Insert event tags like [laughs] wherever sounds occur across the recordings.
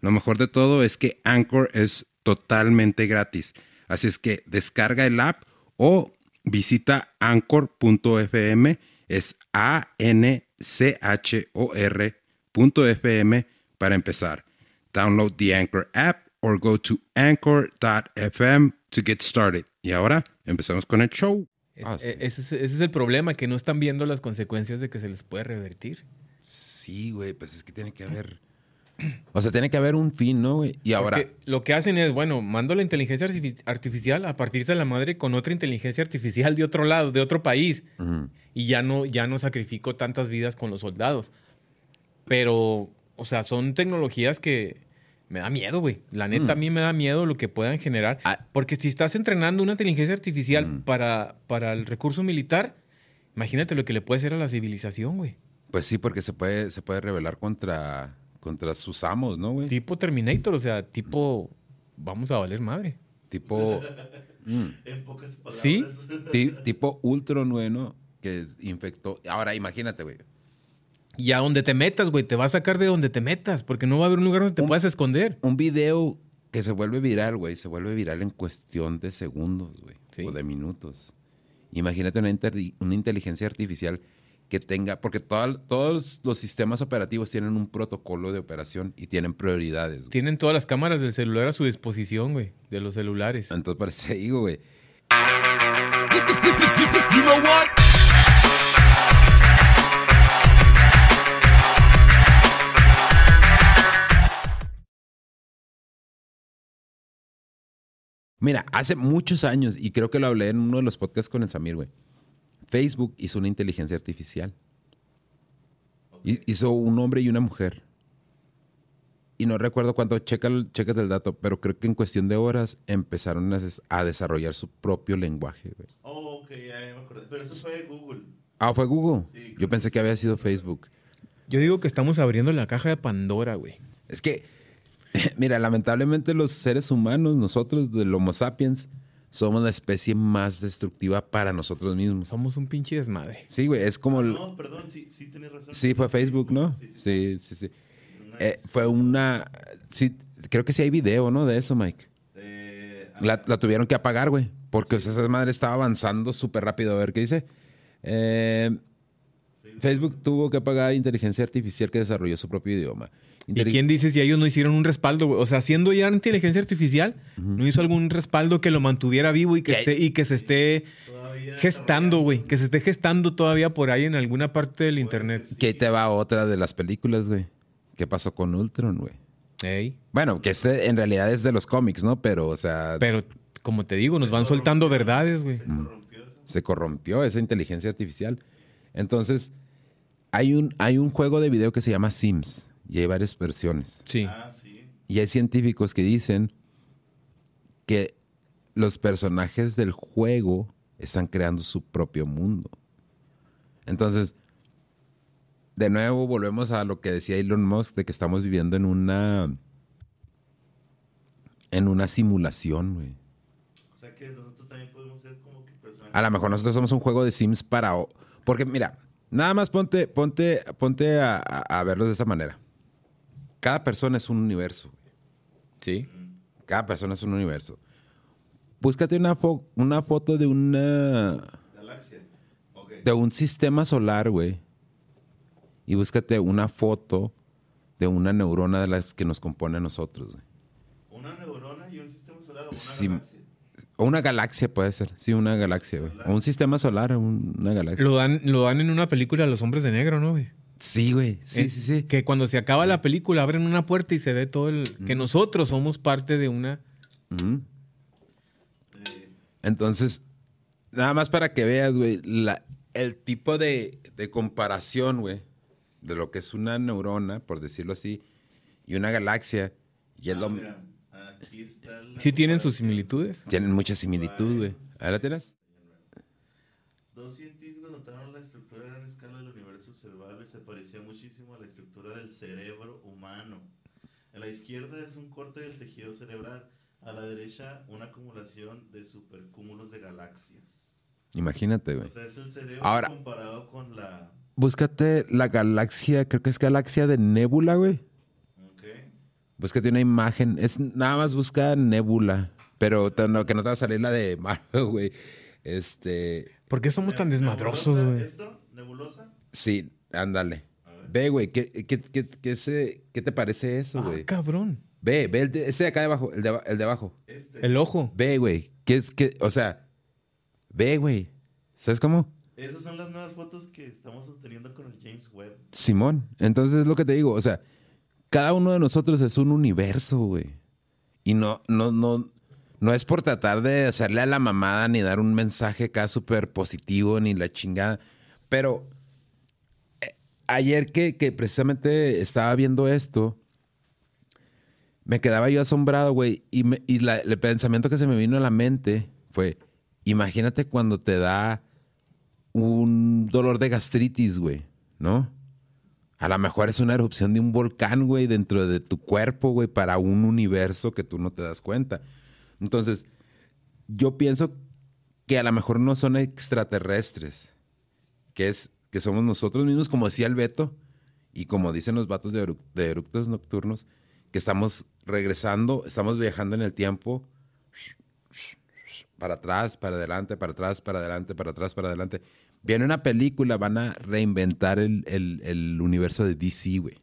Lo mejor de todo es que Anchor es totalmente gratis. Así es que descarga el app o visita anchor.fm. Es A-N-C-H-O-R.fm para empezar. Download the Anchor app or go to anchor.fm to get started. Y ahora empezamos con el show. Ah, e- ese, es, ese es el problema, que no están viendo las consecuencias de que se les puede revertir. Sí, güey, pues es que tiene que haber. O sea, tiene que haber un fin, ¿no, güey? Y ahora. Porque lo que hacen es, bueno, mando la inteligencia artifici- artificial a partir de la madre con otra inteligencia artificial de otro lado, de otro país. Y ya no, ya no sacrifico tantas vidas con los soldados. Pero, o sea, son tecnologías que me da miedo, güey. La neta, Mm. a mí me da miedo lo que puedan generar. Ah. Porque si estás entrenando una inteligencia artificial Mm. para, para el recurso militar, imagínate lo que le puede hacer a la civilización, güey. Pues sí, porque se puede, se puede rebelar contra, contra sus amos, ¿no, güey? Tipo Terminator, o sea, tipo, vamos a valer madre. Tipo. [laughs] mm, En pocas palabras. ¿Sí? ti- tipo Ultron, güey, ¿no? Que es- infectó. Ahora, imagínate, güey. Y a donde te metas, güey, te va a sacar de donde te metas, porque no va a haber un lugar donde te Un- puedas esconder. Un video que se vuelve viral, güey, se vuelve viral en cuestión de segundos, güey. Sí. O de minutos. Imagínate una, una inteligencia artificial que tenga, porque toda- todos los sistemas operativos tienen un protocolo de operación y tienen prioridades. güey. Tienen todas las cámaras del celular a su disposición, güey, de los celulares. Entonces, por eso digo, güey. You know what? Mira, hace muchos años, y creo que lo hablé en uno de los podcasts con el Samir, güey. Facebook hizo una inteligencia artificial. Hi- Hizo un hombre y una mujer. Y no recuerdo cuánto, checa, el- dato, pero creo que en cuestión de horas empezaron a, des- a desarrollar su propio lenguaje, güey. Oh, ok, ya, me acordé. Pero eso fue Google. Ah, ¿fue Google? Sí, Yo pensé que que había sido Facebook. Yo digo que estamos abriendo la caja de Pandora, güey. Es que, [laughs] mira, lamentablemente los seres humanos, nosotros del Homo sapiens, somos la especie más destructiva para nosotros mismos. Somos un pinche desmadre. Sí, güey, es como... el- No, perdón, sí, sí tenés razón. Sí, fue Facebook, ¿no? Sí, sí. Sí, sí, sí. Eh, fue una... Sí, creo que sí hay video, ¿no? De eso, Mike. eh, La, la tuvieron que apagar, güey. Porque esa madre estaba avanzando súper rápido. A ver, ¿qué dice? Eh, Facebook tuvo que apagar inteligencia artificial que desarrolló su propio idioma. ¿Y quién dice si ellos no hicieron un respaldo, güey? O sea, siendo ya inteligencia artificial, no hizo algún respaldo que lo mantuviera vivo y que, Que- esté, y que se esté todavía gestando, güey. Que se esté gestando todavía por ahí en alguna parte del internet. Que ahí te va otra de las películas, güey. ¿Qué pasó con Ultron, güey? Ey. Bueno, que este en realidad es de los cómics, ¿no? Pero, o sea, Pero, como te digo, nos van soltando verdades, güey. Se corrompió eso. se corrompió esa inteligencia artificial. Entonces, hay un, hay un juego de video que se llama Sims y hay varias versiones. Sí. Ah, sí. Y hay científicos que dicen que los personajes del juego están creando su propio mundo. Entonces, de nuevo volvemos a lo que decía Elon Musk de que estamos viviendo en una en una simulación, güey. O sea que nosotros también podemos ser como que personajes. A lo mejor nosotros somos un juego de Sims para... o- Porque mira, nada más ponte, ponte, ponte a, a- a verlo de esta manera. Cada persona es un universo. Sí. Cada persona es un universo. Búscate una, fo- una foto de una... Galaxia. De un sistema solar, güey. Y búscate una foto de una neurona de las que nos compone a nosotros, güey. Una neurona y un sistema solar o una Sí. galaxia. O una galaxia puede ser. Sí, una galaxia, güey. O un sistema solar, un- una galaxia. Lo dan, lo dan en una película Los Hombres de Negro, ¿no, güey? Sí, güey. Sí, Eh, sí, sí. Que cuando se acaba la película abren una puerta y se ve todo el... Que nosotros somos parte de una... Eh, Entonces, nada más para que veas, güey, la- el tipo de, de comparación, güey, de lo que es una neurona, por decirlo así, y una galaxia, Y es Ah, lo- mira, aquí está la Sí tienen sus similitudes. tienen mucha similitud, güey. ¿Ahí la tienes? Dos científicos notaron la estructura gran escala del universo observable se parecía muchísimo a la estructura del cerebro humano. En la izquierda es un corte del tejido cerebral, a la derecha una acumulación de supercúmulos de galaxias. Imagínate, O güey. sea, es el cerebro Ahora- comparado con la... Búscate la galaxia, creo que es galaxia de Nebula, güey. ¿ok? Búscate una imagen. Es nada más busca Nebula. Pero no, que no te va a salir la de Marvel, güey. Este. ¿Por qué somos tan desmadrosos, güey? ¿Esto? ¿Nebulosa? Sí, ándale. Ve, güey, ¿qué, qué, qué, qué se- qué te parece eso, Ah, güey? cabrón. Ve, ve el de, ese de acá de abajo, el de, aba- el de abajo. Este. El ojo. Ve, güey. ¿Qué es que, o sea, ve, güey. ¿Sabes cómo? Esas son las nuevas fotos que estamos obteniendo con el James Webb. Simón. Entonces es lo que te digo. O sea, cada uno de nosotros es un universo, güey. Y no, no, no, no es por tratar de hacerle a la mamada ni dar un mensaje acá súper positivo ni la chingada. Pero ayer que, que precisamente estaba viendo esto, me quedaba yo asombrado, güey. Y, me- y la- el pensamiento que se me vino a la mente fue, imagínate cuando te da un dolor de gastritis, güey, ¿no? A lo mejor es una erupción de un volcán, güey, dentro de tu cuerpo, güey, para un universo que tú no te das cuenta. Entonces, yo pienso que a lo mejor no son extraterrestres, que es que somos nosotros mismos, como decía el Beto, y como dicen los vatos de, de eructos nocturnos, que estamos regresando, estamos viajando en el tiempo para atrás, para adelante, para atrás, para adelante, para atrás, para adelante. Viene una película, van a reinventar el, el- el universo de DC, güey.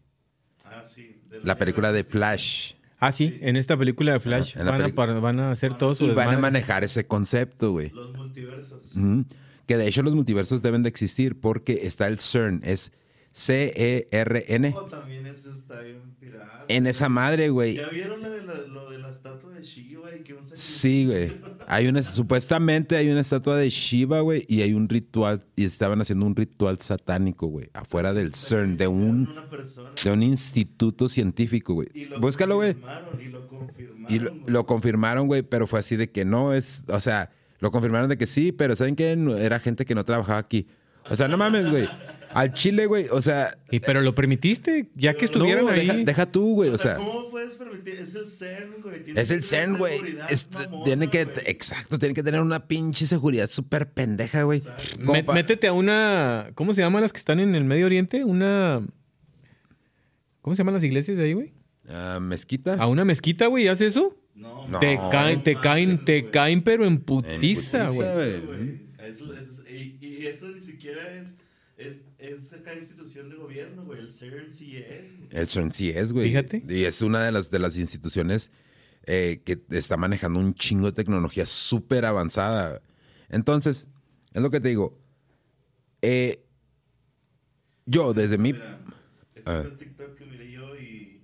Ah, sí. de La película de Flash. Ah, sí, en esta película de Flash van, a, par- van a hacer todo su Y van a manejar ese concepto, güey. Los multiversos. Que de hecho los multiversos deben de existir porque está el CERN, es C-E-R-N. Oh, también eso está bien pirata. En esa madre, güey. ¿Ya vieron lo de la, lo de la estatua de Shiva y que un Sí, güey. Hay una, supuestamente hay una estatua de Shiva, güey, y hay un ritual, y estaban haciendo un ritual satánico, güey, afuera del CERN, de un, de un instituto científico, güey. Búscalo, güey. confirmaron, Y lo confirmaron. Y lo, güey. lo confirmaron, güey, pero fue así de que no es, o sea, lo confirmaron de que sí, pero ¿saben qué? No- Era gente que no trabajaba aquí. O sea, no mames, güey. Al Chile, güey, o sea, Y, pero lo permitiste, ya que estuvieran no, ahí. deja, deja tú, güey, o sea, ¿Cómo puedes permitir? Es el CERN, güey. es el CERN, güey. Tiene que, exacto, tiene que tener una pinche seguridad súper pendeja, güey. Métete a una. ¿Cómo se llaman las que están en el Medio Oriente? Una. ¿Cómo se llaman las iglesias de ahí, güey? Ah, mezquita. A una mezquita, güey, ¿y ¿haces eso? No, No. te caen, te caen, te caen, pero en putiza, güey. Eso- eso y, y eso ni siquiera es, es, es acá institución de gobierno, güey. El CERN sí es. güey. El CERN sí es, güey. Fíjate. Y es una de las, de las instituciones eh, que está manejando un chingo de tecnología súper avanzada. Entonces, es lo que te digo. Eh, yo, desde mi... Mira, este ver. el TikTok que miré yo y...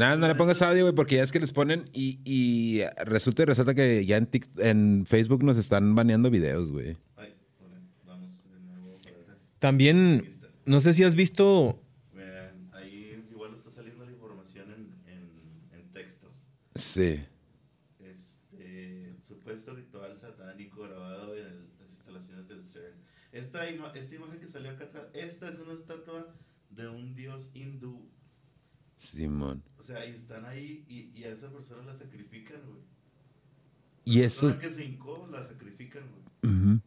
Nada, no le pongas audio, güey, porque ya es que les ponen y, y resulta y resalta que ya en, en Facebook nos están baneando videos, güey. Ay, bueno, vamos de nuevo para atrás. También, no sé si has visto. Vean, ahí igual está saliendo la información en, en, en texto. Sí. Este supuesto ritual satánico grabado en el- las instalaciones del CERN. Esta, ima- esta imagen que salió acá atrás, esta es una estatua de un dios hindú. Simón. O sea, y están ahí y, y a esa persona la sacrifican, güey. Y La esto... que se hincó la sacrifican, güey. Ujú.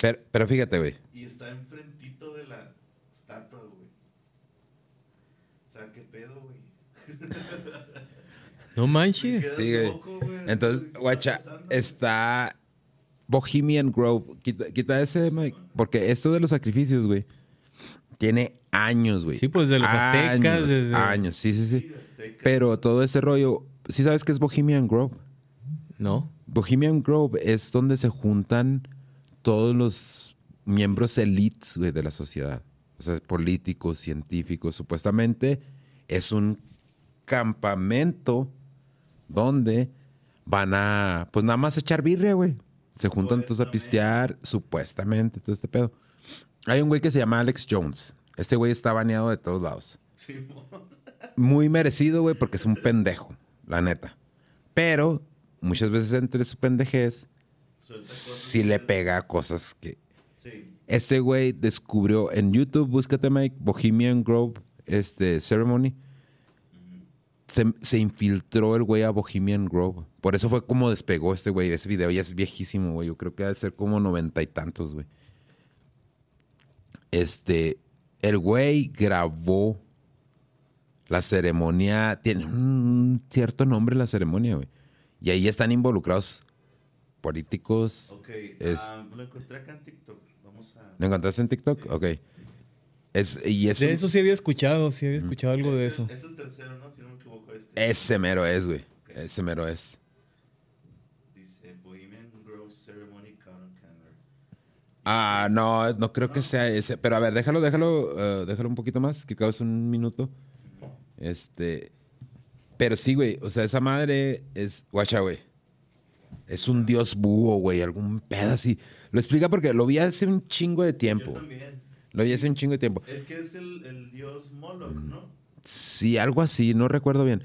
pero, pero fíjate, güey. Y está enfrentito de la estatua, güey. O sea, qué pedo, güey. [laughs] No manches. Sí, güey. loco, güey. Entonces, ¿Qué está guacha, está Bohemian Grove. Quita, quita ese, Mike. Porque esto de los sacrificios, güey, tiene años, güey. Sí, pues, de los aztecas, Años, desde- años, sí, sí, sí. Pero todo este rollo, ¿sí sabes qué es Bohemian Grove? No. Bohemian Grove es donde se juntan todos los miembros elites, güey, de la sociedad. O sea, políticos, científicos. Supuestamente es un campamento donde van a, pues nada más echar birria, güey. Se juntan todos a pistear, supuestamente, todo este pedo. Hay un güey que se llama Alex Jones. Este güey está baneado de todos lados. Sí, [laughs] Muy merecido, güey, porque es un pendejo. la neta. Pero muchas veces entre su pendejez sí le pega cosas que... Sí. Este güey descubrió en YouTube, búscate Mike, Bohemian Grove este, Ceremony. Se, se infiltró el güey a Bohemian Grove. Por eso fue como despegó este güey. Ese video ya es viejísimo, güey. Yo creo que debe ser como noventa y tantos, güey. Este, el güey grabó la ceremonia. Tiene un cierto nombre la ceremonia, güey. Y ahí están involucrados políticos. Ok. Es- ah, lo encontré acá en TikTok. Vamos a. ¿Lo encontraste en TikTok? Sí. Ok. Es, y es De un- eso sí había escuchado, sí había escuchado algo de el- eso. Es el tercero, ¿no? Si no me equivoco. Este. Ese mero es, güey. Ok. Ese mero es. Dice Bohemian Grove Ceremony Count Canner. Ah, no, no creo que sea ese. Pero a ver, déjalo, déjalo, eh, déjalo un poquito más, que cabes un minuto. Este. Pero sí, güey. O sea, esa madre es. Guacha, güey. Es un dios búho, güey. Algún pedo así. Lo explica porque lo vi hace un chingo de Yo tiempo. también. Lo vi hace un chingo de tiempo. Es que es el, el dios Moloch. ¿no? Sí, algo así, no recuerdo bien.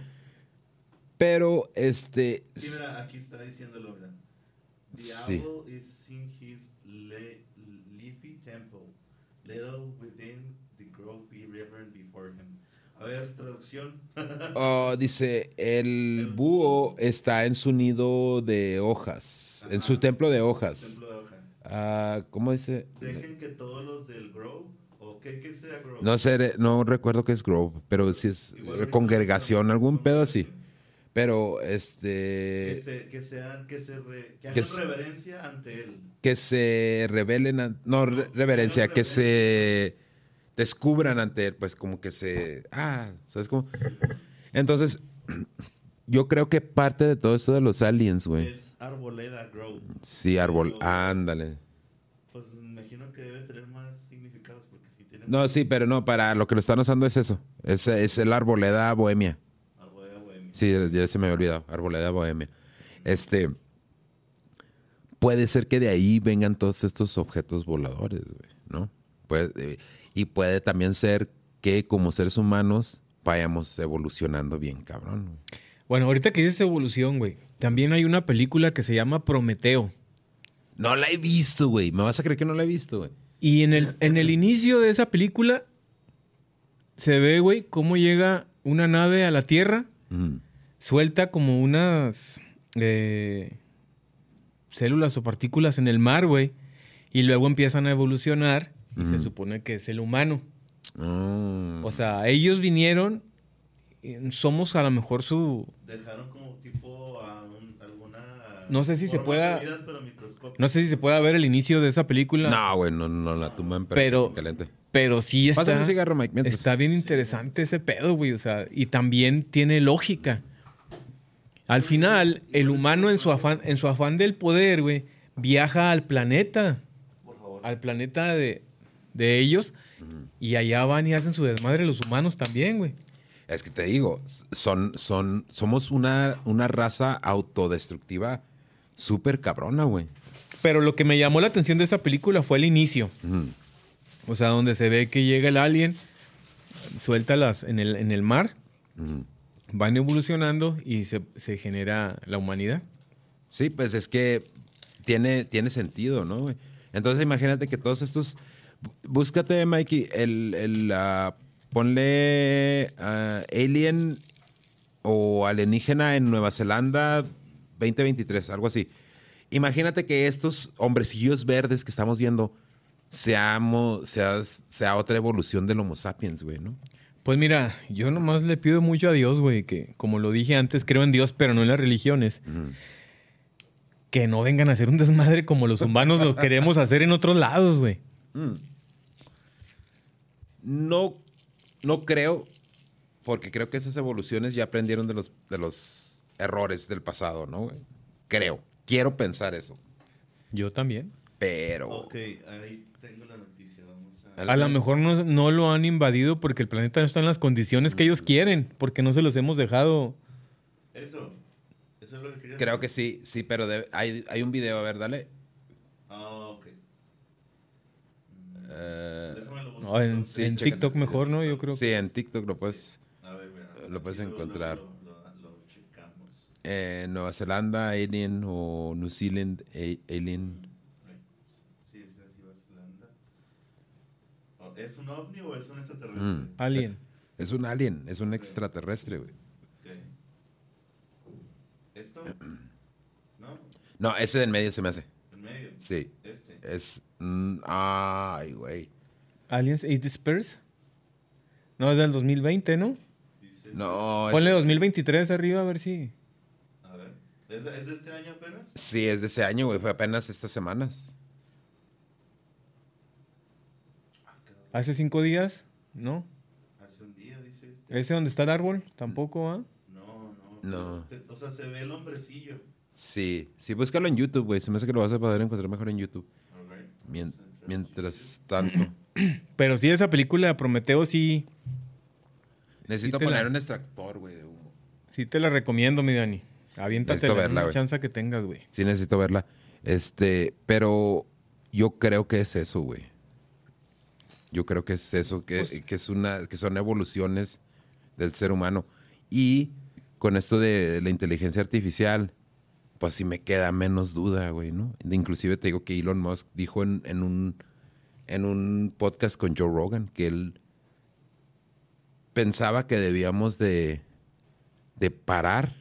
Pero, este. Sí, mira, aquí está diciéndolo, mira. The Sí. owl is in his le- leafy temple. Little within the grove be reverend before him. A ver, traducción. Oh, [laughs] dice, el búho está en su nido de hojas, en su Ajá. templo de hojas. Templo de hojas. Ah, ¿Cómo dice? Dejen que todos los del grove, o qué, qué sea grove. No sé, no recuerdo qué es Grove, pero sí es Igual congregación, algún pedo así. Pero, Que, este, se, que sean, que se re- que que hagan reverencia ante él. que se revelen, no, No, reverencia, que se descubran ante él, pues como que se, ah, ¿sabes cómo? Entonces, [clears throat] yo creo que parte de todo esto de los aliens, güey. Es Arboleda Grove. Sí, árbol, ándale. Pues me imagino que debe tener más significados porque si tiene No, sí, pero no, para lo que lo están usando es eso. Es, es el arboleda bohemia. Sí, ya se me había olvidado. Arboleda bohemia. Este. Puede ser que de ahí vengan todos estos objetos voladores, güey, ¿no? Puede, eh, y puede también ser que como seres humanos vayamos evolucionando bien, cabrón. güey. Bueno, ahorita que dices evolución, güey, también hay una película que se llama Prometeo. No la he visto, güey. ¿Me vas a creer que no la he visto, güey? Y en el, en el inicio de esa película se ve, güey, cómo llega una nave a la Tierra, Mm. Suelta como unas eh, células o partículas en el mar, güey, y luego empiezan a evolucionar y se supone que es el humano. Ah. O sea, ellos vinieron, somos a lo mejor su... Dejaron como tipo a un- alguna. No sé si se pueda-. No sé si se puede ver el inicio de esa película. no, güey, no, no la tumban, pero, Pero-. Pero sí está... Pásame un cigarro, Mike, mientras. Está bien interesante ese pedo, güey. O sea, y también tiene lógica. Al final, el humano en su afán, en su afán del poder, güey, viaja al planeta. Por favor. Al planeta de, de ellos. Y allá van y hacen su desmadre los humanos también, güey. Es que te digo, son, son, somos una, una raza autodestructiva súper cabrona, güey. Pero lo que me llamó la atención de esa película fue el inicio. O sea, donde se ve que llega el alien, suelta las en el, en el mar. Van evolucionando y se, se genera la humanidad. Sí, pues es que tiene, tiene sentido, ¿no? Entonces imagínate que todos estos... bú- Búscate, Mikey, el, el, ah, ponle ah, Alien o alienígena en Nueva Zelanda 2023, algo así. Imagínate que estos hombrecillos verdes que estamos viendo seamos, sea, sea otra evolución del Homo sapiens, güey, ¿no? Pues mira, yo nomás le pido mucho a Dios, güey, que como lo dije antes, creo en Dios, pero no en las religiones. Que no vengan a hacer un desmadre como los humanos lo queremos hacer en otros lados, güey. Mm. No, no creo, porque creo que esas evoluciones ya aprendieron de los, de los errores del pasado, ¿no? güey? Creo, quiero pensar eso, Yo también. pero... Ok, ahí tengo la noticia. Vamos a. Lo mejor no, no lo han invadido porque el planeta no está en las condiciones que ellos quieren, porque no se los hemos dejado. Eso. Eso es lo que quería Creo que sí, sí, pero hay, hay un video, a ver, dale. Ah, ok. Mm, Déjame lo busco. No, en, en. TikTok mejor, ¿no? Yo creo. sí, en TikTok lo puedes... A ver, mira. lo puedes encontrar. Lo, lo- lo checamos. Eh, Nueva Zelanda, Alien o New Zealand, a- Alien. Sí, es así, Nueva Zelanda. Oh, ¿Es un ovni o es un extraterrestre? Mm. Alien. Es un alien, es un extraterrestre, güey. ¿Esto? [clears throat] ¿No? No, ese de en medio se me hace. ¿En medio? Sí. Este. Es. mm, ay, güey. Aliens Age Disperse. No, es del 2020, ¿no? Dice No. Ponle es- 2023 arriba a ver si. A ver. ¿Es de, es de este año apenas? Sí, es de ese año, güey. Fue apenas estas semanas. Ah, cabrón. Hace cinco días, ¿no? Hace un día, dice este. Ese donde está el árbol, tampoco, ¿ah? No, no. No. O sea, se ve el hombrecillo. Sí, sí, búscalo en YouTube, güey. Se me hace que lo vas a poder encontrar mejor en YouTube. Mien- mientras tanto. [clears throat] Pero sí, esa película de Prometeo sí, Necesito Sí te la- poner un extractor, güey, de humo. sí te la recomiendo, mi Dani. Aviéntate verla, la chance que tengas, güey. Sí, necesito verla. Este, pero yo creo que es eso, güey. Yo creo que es eso, que, Pues- que es una, que son evoluciones del ser humano. Y con esto de la inteligencia artificial, pues sí me queda menos duda, güey, ¿no? Inclusive te digo que Elon Musk dijo en, en un, en un podcast con Joe Rogan que él pensaba que debíamos de, de parar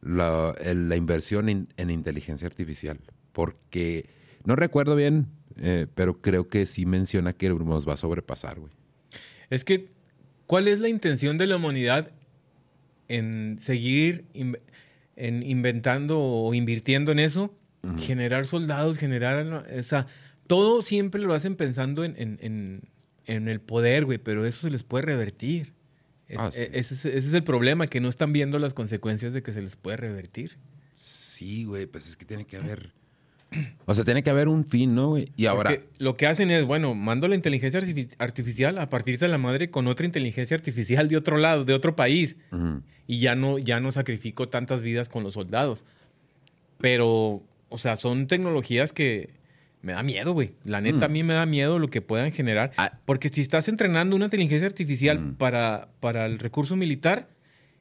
la, la inversión en inteligencia artificial. Porque no recuerdo bien, eh, pero creo que sí menciona que nos va a sobrepasar, güey. Es que, ¿cuál es la intención de la humanidad en seguir in- en inventando o invirtiendo en eso? Ujú. Generar soldados, generar... O sea, todo siempre lo hacen pensando en, en- en- en el poder, güey, pero eso se les puede revertir. Es- Ah, sí. e- ese, es, ese es el problema, que no están viendo las consecuencias de que se les puede revertir. Sí, güey, pues es que tiene que haber... O sea, tiene que haber un fin, ¿no, güey? Y ahora... Porque lo que hacen es, bueno, mando la inteligencia artifi- artificial a partirse de la madre con otra inteligencia artificial de otro lado, de otro país. Y ya no, ya no sacrifico tantas vidas con los soldados. Pero, o sea, son tecnologías que me da miedo, güey. La neta, a mí me da miedo lo que puedan generar. Ah. Porque si estás entrenando una inteligencia artificial Mm. para, para el recurso militar,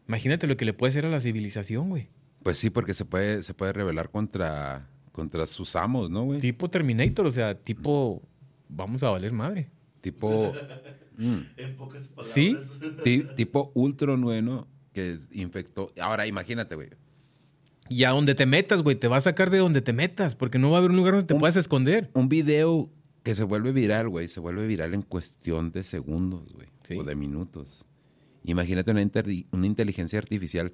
imagínate lo que le puede hacer a la civilización, güey. Pues sí, porque se puede, se puede rebelar contra, contra sus amos, ¿no, güey? Tipo Terminator, o sea, tipo, vamos a valer madre. Tipo... [laughs] Mm. En pocas palabras. ¿Sí? Ti- tipo Ultron, güey, ¿no? Que es- infectó... Ahora, imagínate, güey. Y a donde te metas, güey, te va a sacar de donde te metas, porque no va a haber un lugar donde te Un- puedas esconder. Un video que se vuelve viral, güey, se vuelve viral en cuestión de segundos, güey, Sí. o de minutos. Imagínate una inteligencia artificial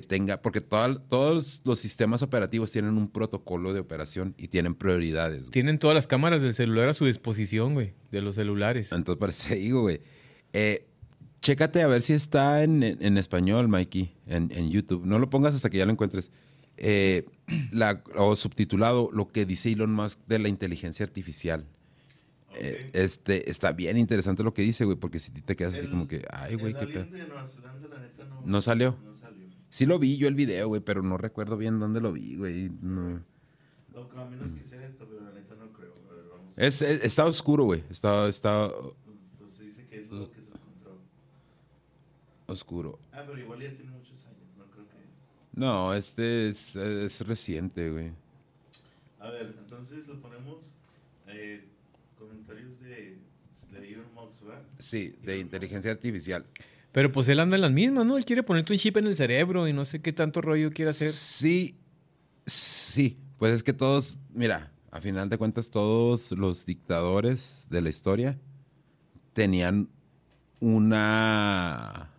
que tenga, porque toda- todos los sistemas operativos tienen un protocolo de operación y tienen prioridades. güey. Tienen todas las cámaras del celular a su disposición, güey, de los celulares. Entonces, por eso digo, güey. Eh, chécate a ver si está en, en- en español, Mikey, en, en YouTube. No lo pongas hasta que ya lo encuentres. Eh, [clears throat] la- o subtitulado, lo que dice Elon Musk de la inteligencia artificial. Eh, este, está bien interesante lo que dice, güey, porque si te quedas así como que, ay, güey, qué pedo. no, ¿No salió? No salió. Sí lo vi yo el video, güey, pero no recuerdo bien dónde lo vi, güey. No. O a menos que sea esto, pero la neta no creo. A ver, vamos. Es, es- está oscuro, güey. Está, está Pues se dice que es lo que se encontró. oscuro. Ah, pero igual ya tiene muchos años, no creo que es. No, este es, es reciente, güey. A ver, entonces lo ponemos. Eh, comentarios de Slayer Mox, ¿verdad? Sí, de inteligencia artificial. Pero pues él anda en las mismas, ¿no? Él quiere ponerte un chip en el cerebro y no sé qué tanto rollo quiere hacer. Sí, sí. Pues es que todos, mira, a final de cuentas todos los dictadores de la historia tenían una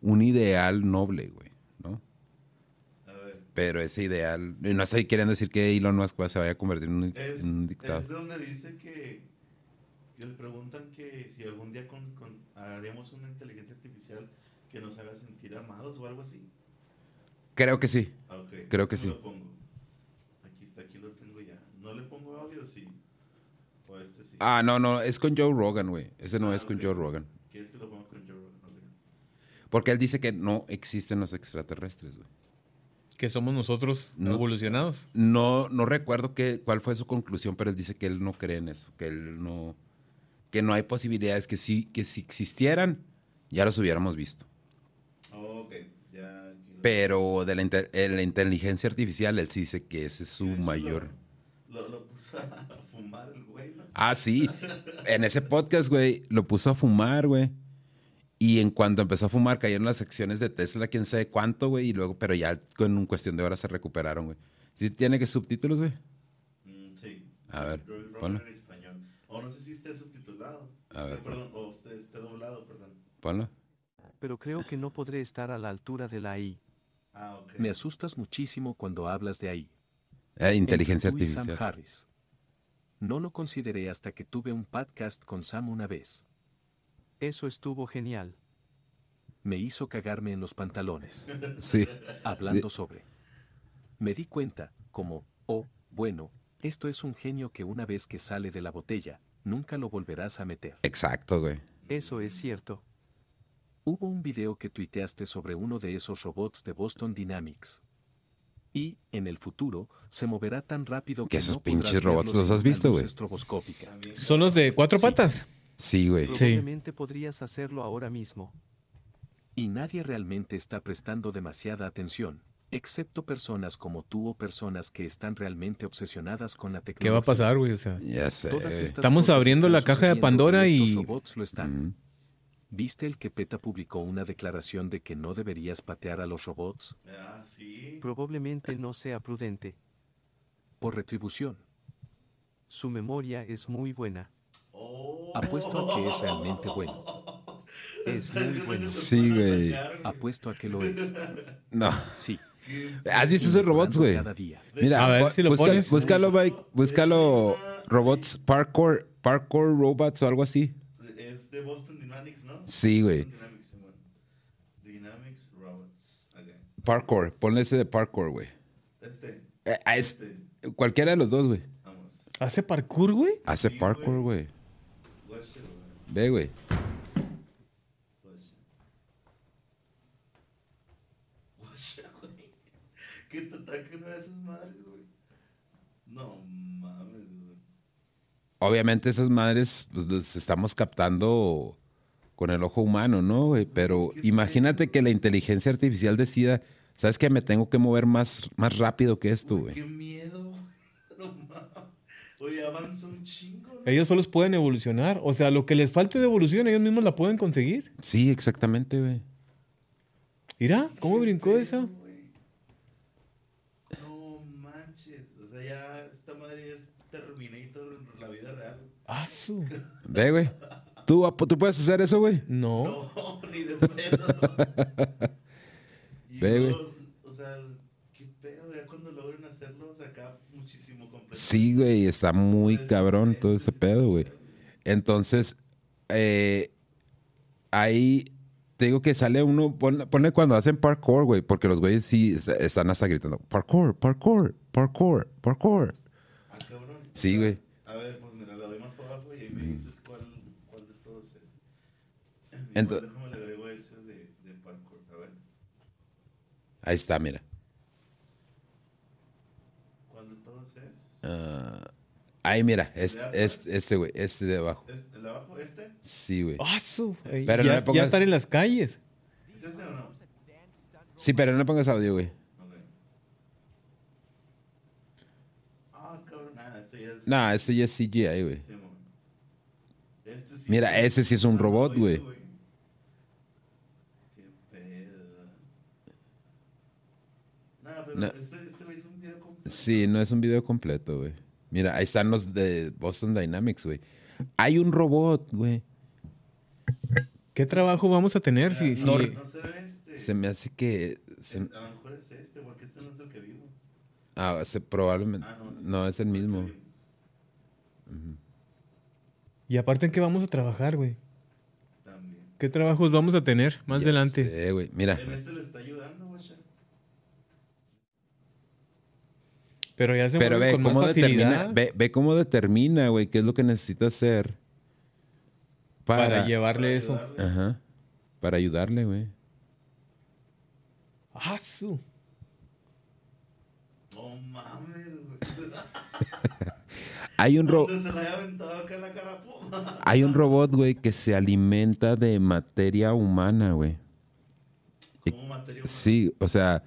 un ideal noble, güey, ¿no? A ver. Pero ese ideal, no estoy queriendo decir que Elon Musk se vaya a convertir en un, Es, en un es dictador. donde dice que le preguntan que si algún día con, con- haremos una inteligencia artificial que nos haga sentir amados o algo así. Creo que sí. Ah, ok. Creo que ¿Cómo sí. Lo pongo? Aquí está, aquí lo tengo ya. ¿No le pongo audio sí? O este sí. Ah, no, no, es con Joe Rogan, güey. Ese no Ah, es con ok. Joe Rogan. ¿Quieres que lo ponga con Joe Rogan? Ok. Porque él dice que no existen los extraterrestres, güey. Que somos nosotros No. evolucionados. No, no recuerdo qué, cuál fue su conclusión, pero él dice que él no cree en eso, que él no, que no hay posibilidades, que sí, que si existieran, ya los hubiéramos visto. Oh, ya. Pero de la, inte- eh, la inteligencia artificial, él sí dice que ese es su mayor. Lo, lo, lo puso a fumar el güey, ¿no? Ah, sí. En ese podcast, güey, lo puso a fumar, güey. Y en cuanto empezó a fumar, cayeron las acciones de Tesla, quién sabe cuánto, güey. Y luego, pero ya con un cuestión de horas se recuperaron, güey. ¿Sí tiene que subtítulos, güey? Mm, sí. A ver, ponlo. en español. O no sé si esté A ver, Eh, perdón, o esté, esté doblado, perdón. Ponlo. pero creo que no podré estar a la altura de la I. Ah, ok. Me asustas muchísimo cuando hablas de ahí. Eh, inteligencia Entre tú y Sam artificial. Harris. No lo consideré hasta que tuve un podcast con Sam una vez. Eso estuvo genial. Me hizo cagarme en los pantalones. [laughs] Sí. Hablando sobre. Me di cuenta, como, oh, bueno, esto es un genio que una vez que sale de la botella, nunca lo volverás a meter. Exacto, güey. Eso es cierto. Hubo un video que tuiteaste sobre uno de esos robots de Boston Dynamics. Y, en el futuro, se moverá tan rápido Que esos no podrás pinches robots los has visto, güey. ¿Son los de cuatro Sí. patas? Sí, güey. Sí. Probablemente podrías hacerlo ahora mismo. Y nadie realmente está prestando demasiada atención, excepto personas como tú o personas que están realmente obsesionadas con la ¿Qué tecnología. va a pasar, güey? O sea, Ya sé. Estamos abriendo la caja de Pandora estos y- robots lo están. Mm. ¿Viste el que PETA publicó una declaración de que no deberías patear a los robots? Ah, sí. Probablemente no sea prudente. Por retribución. Su memoria es muy buena. Oh. Apuesto a que es realmente bueno. Es [laughs] muy bueno. Sí, güey. Apuesto a que lo es. No. Sí. ¿Has visto esos robots, güey? Cada día. Mira, A ver si lo busca- pones. búscalo, Mike. Búscalo robots parkour, parkour robots o algo así. Es de Boston Dynamics, ¿no? Sí, güey. Boston Dynamics, Robots. Parkour. Ponle ese de parkour, güey. Este. Eh, es- Este. cualquiera de los dos, güey. Vamos. ¿hace parkour, güey? Hace Sí, parkour, güey. Ve, güey. Una de esas madres, güey. No mames, güey. Obviamente esas madres pues, las estamos captando con el ojo humano, ¿no, güey? Pero imagínate que la inteligencia artificial decida, ¿sabes qué? Me tengo que mover más, más rápido que esto, güey. Qué miedo, güey. [laughs] No mames. Oye, avanza un chingo. ¿no? Ellos solos pueden evolucionar. O sea, lo que les falte de evolución, ellos mismos la pueden conseguir. Sí, exactamente, güey. Mira, ¿cómo brincó esa? güey. No manches. O sea, ya esta madre ya es Terminator en la vida real. Ah, su. Ve, güey. ¿Tú, ap- ¿Tú puedes hacer eso, güey? No. No, [laughs] ni de pedo. [laughs] Y Ve, güey. O sea, qué pedo, ya cuando logren hacerlo, o sea, acá muchísimo completo. Sí, güey, está muy Pues, cabrón sí, todo ese sí, pedo, güey. Entonces, eh, ahí te digo que sale uno, pon- pone cuando hacen parkour, güey, porque los güeyes sí est- están hasta gritando, parkour, parkour, parkour, parkour. Ah, cabrón. Sí, güey. A ver, pues mira, la doy más para abajo y ahí me dices cuál, cuál de todos es. Ento- Igual déjame le agrego ese de, de parkour. A ver, Ahí está, mira. ¿cuál de todos es? Ah, ahí, mira, es- ¿De es- atrás? este, güey, este de abajo. ¿Es el de abajo este? Sí, güey. Ah, su. Ey, Pero no ya, le pongas- ya están en las calles. ¿Es ese o no? Sí, pero no le pongas audio, güey. Ok. Ah, cabrón, ah, este ya es. No, este ya es CGI, güey. Sí. Este sí Mira, es- ese sí es un robot, güey. Qué pedo. Nah, pero No. este, este güey es un video completo. Sí, no es un video completo, güey. Mira, ahí están los de Boston Dynamics, güey. Hay un robot, güey. ¿Qué trabajo vamos a tener si, si- no, no se ve este. Se me hace que... se- A lo mejor es este, porque este no es el que vimos. ah, se- probablemente... Ah, no, es, No, es el que mismo. Y aparte, ¿en qué vamos a trabajar, güey? También. ¿Qué trabajos vamos a tener más Ya adelante? sé, güey. Mira, En este le está ayudando, guacha. Pero ya se pero ve con más cómo determina... facilidad Ve, ve cómo determina, güey, qué es lo que necesita hacer para... para llevarle Para eso. ayudarle. Ajá. Para ayudarle, güey. Ah, su. No mames, güey. [laughs] Hay un, ro- Donde se la haya aventado acá en la cara, pum. [laughs] hay un robot, güey, que se alimenta de materia humana, güey. Como materia humana. Sí, o sea,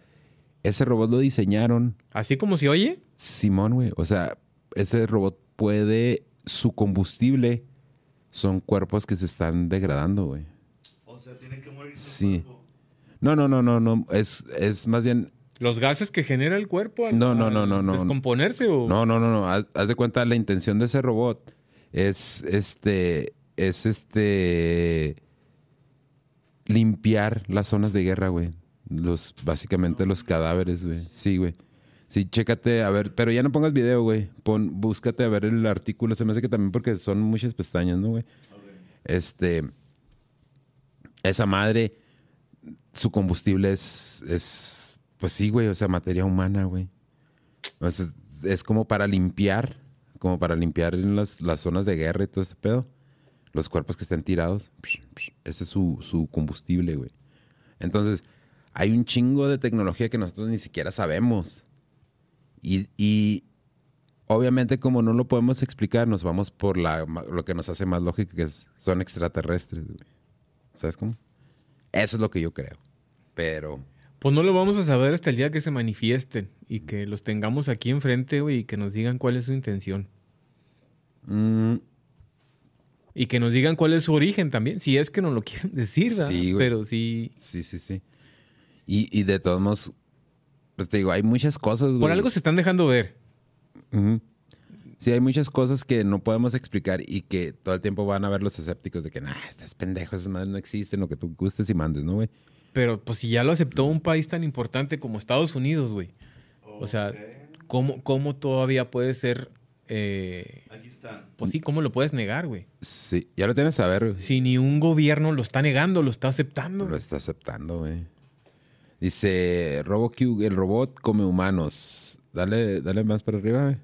ese robot lo diseñaron Así como se oye. Simón, güey. O sea, ese robot puede, su combustible son cuerpos que se están degradando, güey. O sea, tiene que morir Sí. No, no, no, no, no. Es, es más bien, Los gases que genera el cuerpo al, No, no, no, no, no. descomponerse o... no, no, no, no. Haz, haz de cuenta, la intención de ese robot es, este, es este, limpiar las zonas de guerra, güey. Los, básicamente los cadáveres, güey. Sí, güey. Sí, chécate, a ver, pero ya no pongas video, güey. Pon, búscate a ver el artículo. Se me hace que también porque son muchas pestañas, ¿no, güey? Este, esa madre, su combustible es, es, pues sí, güey, o sea, materia humana, güey. O es como para limpiar, como para limpiar en las, las zonas de guerra y todo este pedo. Los cuerpos que estén tirados, ese es su, su combustible, güey. Entonces, hay un chingo de tecnología que nosotros ni siquiera sabemos. Y, y obviamente como no lo podemos explicar, nos vamos por la, lo que nos hace más lógico, que son extraterrestres, güey. ¿Sabes cómo? Eso es lo que yo creo. Pero... Pues no lo vamos a saber hasta el día que se manifiesten y que los tengamos aquí enfrente, güey, y que nos digan cuál es su intención. mm, Y que nos digan cuál es su origen también, si es que nos lo [laughs] quieren decir, ¿verdad? Sí, güey. Pero sí... sí, sí, sí. Y, y de todos modos, pues te digo, hay muchas cosas, güey. Por algo se están dejando ver. Sí, hay muchas cosas que no podemos explicar y que todo el tiempo van a ver los escépticos de que, nah, estás pendejo, esas madres no existen, lo que tú gustes y mandes, ¿no, güey? Pero pues si ya lo aceptó un país tan importante como Estados Unidos, güey. O sea. ¿cómo, cómo todavía puede ser... eh, Aquí están. pues sí, ¿cómo lo puedes negar, güey? Sí, ya lo tienes a ver, güey. Si ni un gobierno lo está negando, lo está aceptando. Lo está aceptando, güey. Dice, RoboQ, el robot come humanos. Dale, dale más para arriba, güey.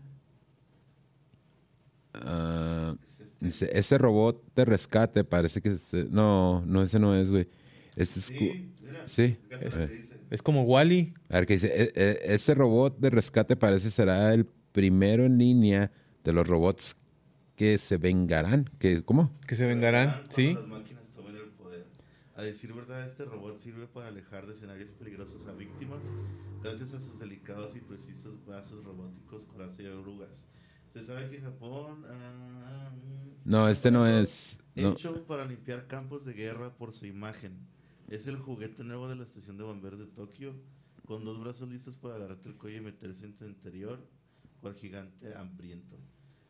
Ah, Es este. dice, ese robot de rescate parece que... se- No, no, ese no es, güey. Este es... Sí. Sí. Que dice. Es como Wally. A ver qué dice. "E- e- ese robot de rescate parece será el primero en línea de los robots que se vengarán. ¿Qué, ¿Cómo? que se vengarán, ¿sí? Las máquinas tomen el poder. A decir verdad, este robot sirve para alejar de escenarios peligrosos a víctimas gracias a sus delicados y precisos brazos robóticos coraza y orugas. Se sabe que Japón... ah, No, este no es. No. Hecho para limpiar campos de guerra por su imagen. Es el juguete nuevo de la estación de bomberos de Tokio, con dos brazos listos para agarrarte el cuello y meterse en tu interior, cual gigante hambriento.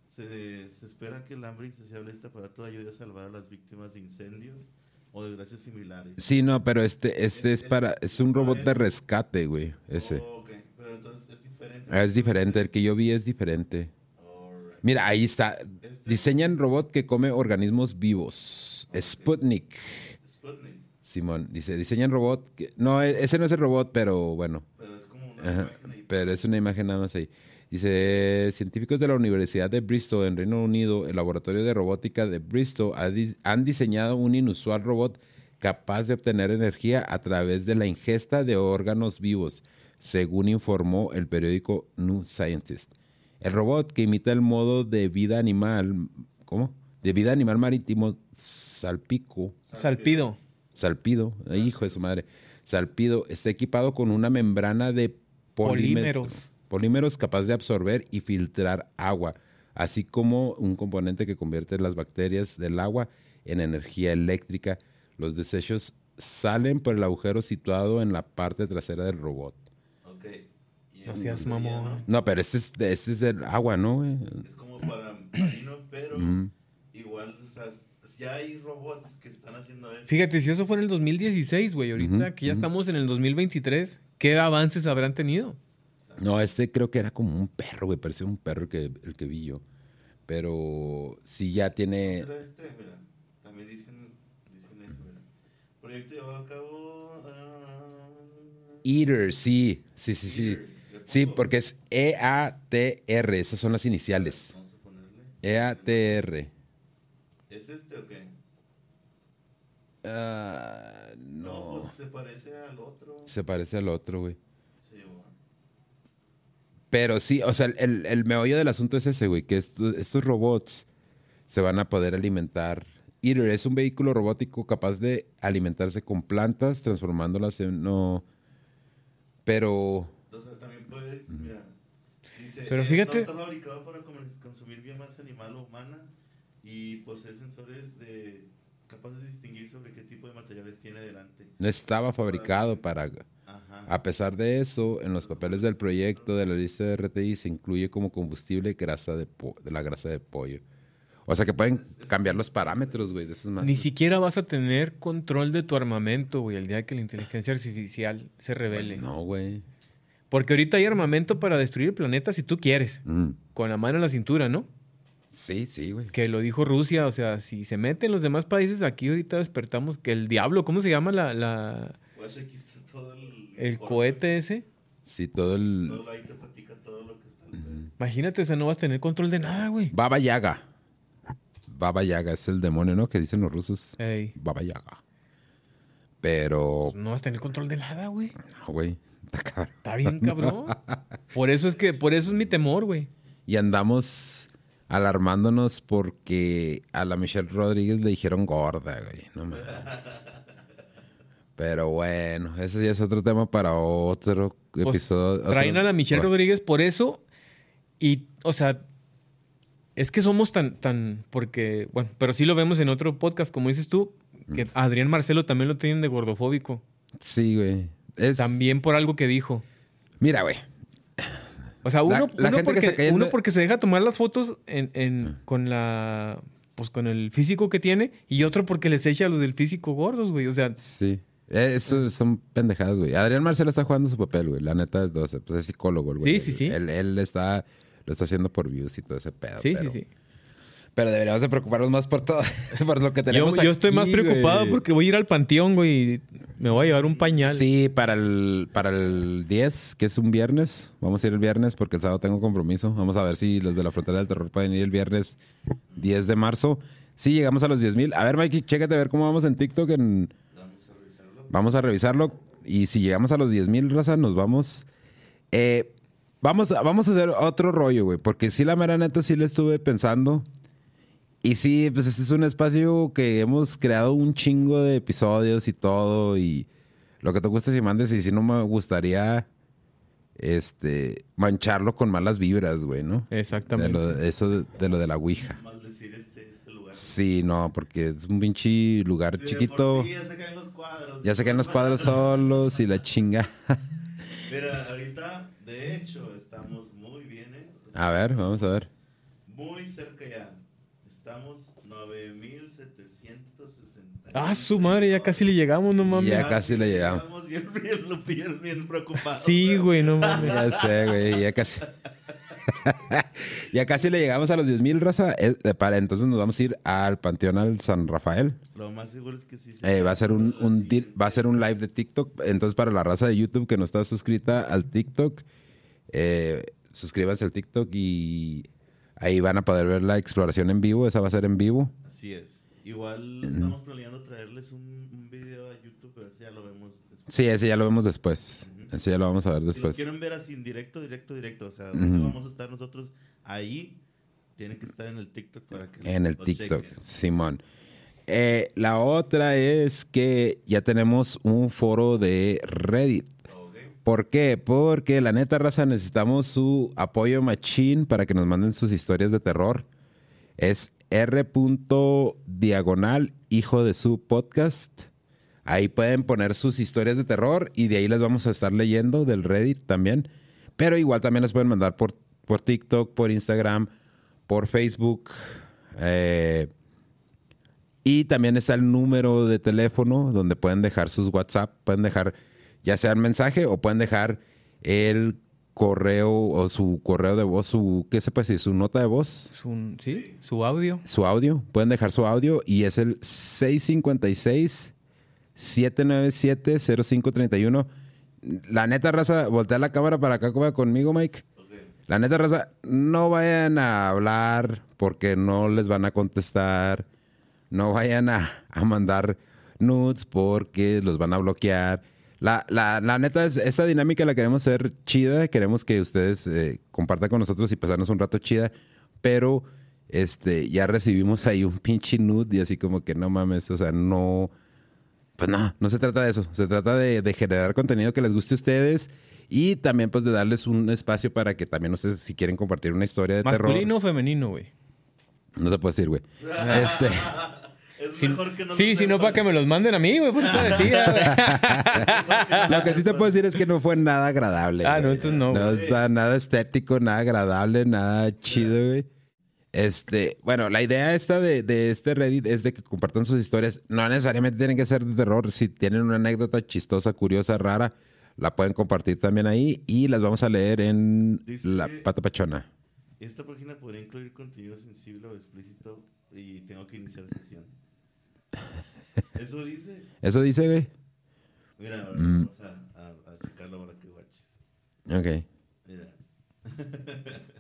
Se, se espera que el hambre insaciable de este aparato ayude a salvar a las víctimas de incendios o desgracias similares. Sí, no, pero este, este es Es- para. es- un robot de rescate, güey. Ese. Oh, ok, pero entonces es diferente. Ah, Es diferente. El que yo vi es diferente. Mira, ahí está. Este- Diseñan robot que come organismos vivos. Sputnik. Sputnik, Simón. Dice, diseñan robot que. No, e- ese no es el robot, pero bueno. pero es como una Ajá, imagen ahí. pero es una imagen nada más ahí. Dice, científicos de la Universidad de Bristol en Reino Unido, el laboratorio de robótica de Bristol ha di- han diseñado un inusual robot capaz de obtener energía a través de la ingesta de órganos vivos, según informó el periódico New Scientist. El robot que imita el modo de vida animal, ¿cómo? De vida animal marítimo salpico, Salpido. Salpido, hijo de su madre. Salpido está equipado con una membrana de polímero- Polímeros. polímeros capaz de absorber y filtrar agua, así como un componente que convierte las bacterias del agua en energía eléctrica. Los desechos salen por el agujero situado en la parte trasera del robot. Ok. No seas mamón. No, pero este es, este es del agua, ¿no? Es como para marino, pero igual, o sea, ya hay robots que están haciendo eso. Fíjate, si eso fue en el 2016, güey, ahorita Ujú, que ya estamos en el 2023, ¿qué avances habrán tenido? No, este creo que era como un perro, güey. Parecía un perro que, el que vi yo. Pero sí ya tiene... ¿Será este? Mira, también dicen, dicen eso, mira. Proyecto llevado a cabo... ah, Eater, sí. Sí, sí, sí. Eater, ¿le Sí, porque es E-A-T-R. Esas son las iniciales. Vamos a ponerle. E-A-T-R. ¿Es este o qué? Ah, No, no. pues se parece al otro. Se parece al otro, güey. Sí, bueno. Pero sí, o sea, el, el meollo del asunto es ese, güey. Que esto- estos robots se van a poder alimentar Eater es un vehículo robótico capaz de alimentarse con plantas, transformándolas en no. Pero sea, también puede, mira, dice, Pero eh, fíjate- no está fabricado para consumir biomasa animal o humana y posee sensores de capaces de distinguir sobre qué tipo de materiales tiene delante. no estaba fabricado para. Ajá. A pesar de eso, en los papeles del proyecto de la lista de RTI se incluye como combustible grasa de, po- de la grasa de pollo. O sea que pueden cambiar los parámetros, güey, de esas Ni siquiera vas a tener control de tu armamento, güey, el día que la inteligencia artificial se revele. Pues no, güey. Porque ahorita hay armamento para destruir el planeta si tú quieres. Mm. Con la mano en la cintura, ¿no? Sí, sí, güey. Que lo dijo Rusia. O sea, si se meten los demás países, aquí ahorita despertamos que el diablo, ¿cómo se llama la, la- Pues aquí está todo el... el cohete ese? Sí, todo el... Todo ahí te platica todo lo que está. el pedo. Imagínate, o sea, no vas a tener control de nada, güey. Baba Yaga. Baba Yaga es el demonio, ¿no? Que dicen los rusos. Ey, Baba Yaga. Pero, no vas a tener control de nada, güey. no, güey. Está cabrón. Está bien, cabrón. [laughs] Por eso es que, por eso es mi temor, güey. Y andamos alarmándonos porque a la Michelle Rodríguez le dijeron gorda, güey. No mames. Pero bueno, ese ya es otro tema para otro Pues, episodio. otro- Traen a la Michelle Bueno, Rodríguez por eso. Y, o sea, es que somos tan, tan, porque, bueno, pero sí lo vemos en otro podcast, como dices tú, que a Adrián Marcelo también lo tienen de gordofóbico. Sí, güey. Es... También por algo que dijo. Mira, güey. O sea, uno, La- la uno gente porque, cayendo- uno porque se deja tomar las fotos en, en- con la, pues con el físico que tiene, y otro porque les echa a los del físico gordos, güey. O sea, Sí. Eh, Eso son pendejadas, güey. Adrián Marcelo está jugando su papel, güey. La neta, o sea, pues es psicólogo, güey. Sí, sí, sí. Él, él está, lo está haciendo por views y todo ese pedo. sí, pero, sí, sí. Pero deberíamos de preocuparnos más por todo, [laughs] por lo que Yo, tenemos yo estoy más aquí, preocupado güey. porque voy a ir al panteón, güey, y me voy a llevar un pañal. Sí, para el, para el 10, que es un viernes. Vamos a ir el viernes porque el sábado tengo compromiso. Vamos a ver si los de la Frontera del Terror pueden ir el viernes 10 de marzo. Sí, llegamos a los 10 mil. A ver, Mikey, chécate a ver cómo vamos en TikTok. En... Vamos a revisarlo. Vamos a revisarlo. Y si llegamos a los 10 mil, raza, nos vamos. Eh, vamos, a, vamos a hacer otro rollo, güey. Porque sí, la mera neta, sí le estuve pensando. Y sí, pues este es un espacio que hemos creado un chingo de episodios y todo. Y lo que te guste si mandes. Y si no me gustaría este mancharlo con malas vibras, güey, ¿no? De Exactamente. lo, eso de, de lo de la Ouija. Maldecir este, este lugar. Sí, no, porque es un pinche lugar Sí, de chiquito. por sí ya se caen los cuadros. Ya se caen los cuadros solos y la chinga. [laughs] Mira, ahorita, de hecho, estamos muy bien, ¿eh? A ver, vamos a ver. Muy cerca ya. Estamos 9760. Ah, su madre, ya casi le llegamos, no mames. Ya casi le llegamos. Estamos bien, bien, bien, bien preocupados. Sí, güey, no mames. Ya sé, güey, ya casi. [laughs] ya casi le llegamos a los 10 mil, raza. Eh, para entonces nos vamos a ir al Panteón al San Rafael. Lo más seguro es que sí. se Eh, va a ser un, va a ser un live de TikTok. Entonces, para la raza de YouTube que no está suscrita al TikTok, eh, suscríbanse al TikTok y ahí van a poder ver la exploración en vivo. Esa va a ser en vivo. Así es. Igual estamos planeando traerles un, un video a YouTube, pero ese ya lo vemos después. Sí, ese ya lo vemos después. Ujú. Ese ya lo vamos a ver Si lo después. quieren ver así en directo, directo, directo, o sea, donde Ujú. vamos a estar nosotros ahí, tienen que estar en el TikTok para que En el TikTok, chequen. Simón. Eh, la otra es que ya tenemos un foro de Reddit. ¿Por qué? Porque la neta raza necesitamos su apoyo machín para que nos manden sus historias de terror. Es r. diagonal hijo de su podcast. Ahí pueden poner sus historias de terror y de ahí las vamos a estar leyendo del Reddit también. Pero igual también las pueden mandar por, por TikTok, por Instagram, por Facebook. Eh, y también está el número de teléfono donde pueden dejar sus WhatsApp. Pueden dejar ya sea un mensaje o pueden dejar el correo o su correo de voz, su, ¿qué se puede decir? Su nota de voz, Es un, ¿sí? Su audio. su audio. Pueden dejar su audio y es el 656 797 0531. La neta raza, voltea la cámara para acá como conmigo, Mike. La neta raza, no vayan a hablar porque no les van a contestar. No vayan a, a mandar nudes porque los van a bloquear. La, la, la neta, es, esta dinámica la queremos hacer chida. Queremos que ustedes eh, compartan con nosotros y pasarnos un rato chida. Pero este, ya recibimos ahí un pinche nude y así como que no mames, o sea, no, pues no, no se trata de eso, se trata de, de generar contenido que les guste a ustedes y también pues de darles un espacio para que también ustedes si quieren compartir una historia de terror. ¿Masculino o femenino, güey? No te puedo decir, güey. [laughs] Este, Es Si- mejor que no sí, lo si no, para que me los manden a mí, güey. Pues eso decía, [laughs] güey. lo que sí te puedo decir es que no fue nada agradable. Ah, güey. no, entonces no, No está nada estético, nada agradable, nada chido, güey. Este, bueno, la idea esta de, de este Reddit es de que compartan sus historias. No necesariamente tienen que ser de terror. Si tienen una anécdota chistosa, curiosa, rara, la pueden compartir también ahí y las vamos a leer en Dice la pata pachona. Esta página podría incluir contenido sensible o explícito y tengo que iniciar sesión. Eso dice. Eso dice, güey. Mira, ahora Mm. vamos a, a, a checarlo para que guaches. Ok. Mira. [laughs]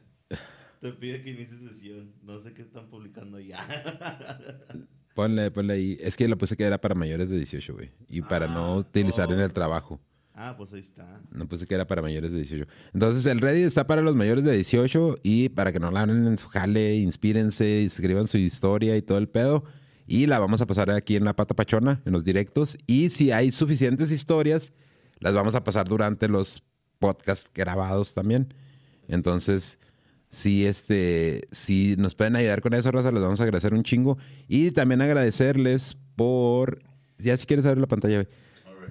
Te pide que inicie sesión. No sé qué están publicando ya. [laughs] Ponle, ponle ahí. Es que lo puse que era para mayores de 18, güey. Y para no Ah, utilizar en oh. el trabajo. ah, pues ahí está. No puse que era para mayores de 18. Entonces, el Reddit está para los mayores de 18 y para que no la hablen en su jale, inspírense, escriban su historia y todo el pedo. Y la vamos a pasar aquí en la pata pachona, en los directos. Y si hay suficientes historias, las vamos a pasar durante los podcasts grabados también. Entonces, si este, si nos pueden ayudar con eso, Raza, les vamos a agradecer un chingo. Y también agradecerles por. Ya si quieres abrir la pantalla.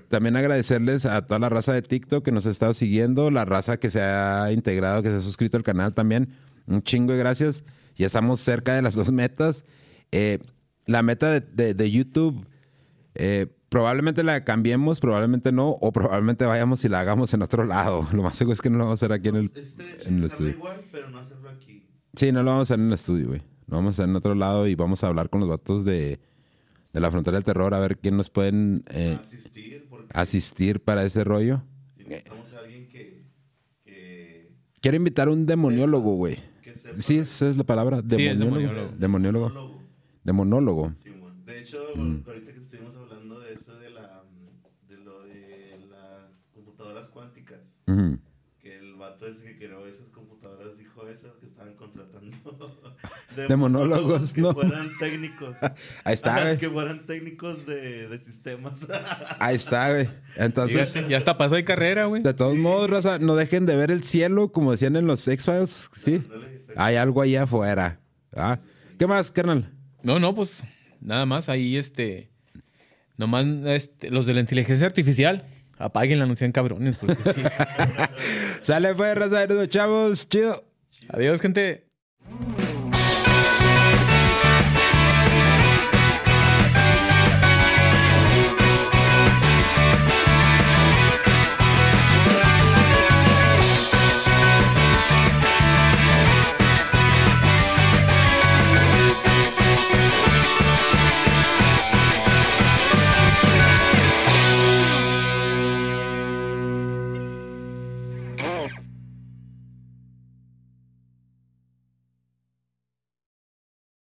También agradecerles a toda la raza de TikTok que nos ha estado siguiendo, la raza que se ha integrado, que se ha suscrito al canal también. Un chingo de gracias. Ya estamos cerca de las dos metas. Eh, la meta de, de- de YouTube, eh, probablemente la cambiemos, probablemente no, o probablemente vayamos y la hagamos en otro lado. [laughs] Lo más seguro es que no lo vamos a hacer aquí en el, Este, en el dejarlo estudio. igual, pero no hacerlo aquí. Sí, no lo vamos a hacer en el estudio, güey. Lo vamos a hacer en otro lado y vamos a hablar con los vatos de, de la frontera del terror a ver quién nos pueden eh, asistir, para ese rollo. si necesitamos a alguien que, que, Quiero invitar a un demoniólogo, güey. Sí, esa es la palabra. es Demoniólogo. demoniólogo. Demoniólogo. monólogo. Demonólogo. Simón. De hecho, Mm. ahorita que estuvimos hablando de eso de la de lo de las computadoras cuánticas, que el vato ese que creó esas computadoras dijo eso, que estaban contratando [laughs] Demonólogos, que ¿no? fueran técnicos. [laughs] Ahí está, güey. que fueran técnicos de, de sistemas. [laughs] Ahí está, güey. Entonces, Fíjate, ya hasta pasó de carrera, güey. de todos modos, raza, no dejen de ver el cielo, como decían en los X-Files. Sí. Ándale, ese- Hay algo ahí afuera. ¿Ah? ¿Qué más, carnal? No, no, pues nada más ahí, este. Nomás este, los de la inteligencia artificial. Apáguenla, no sean cabrones. Porque sí. [laughs] Sale, pues, raza, chavos. Chido. Adiós, gente.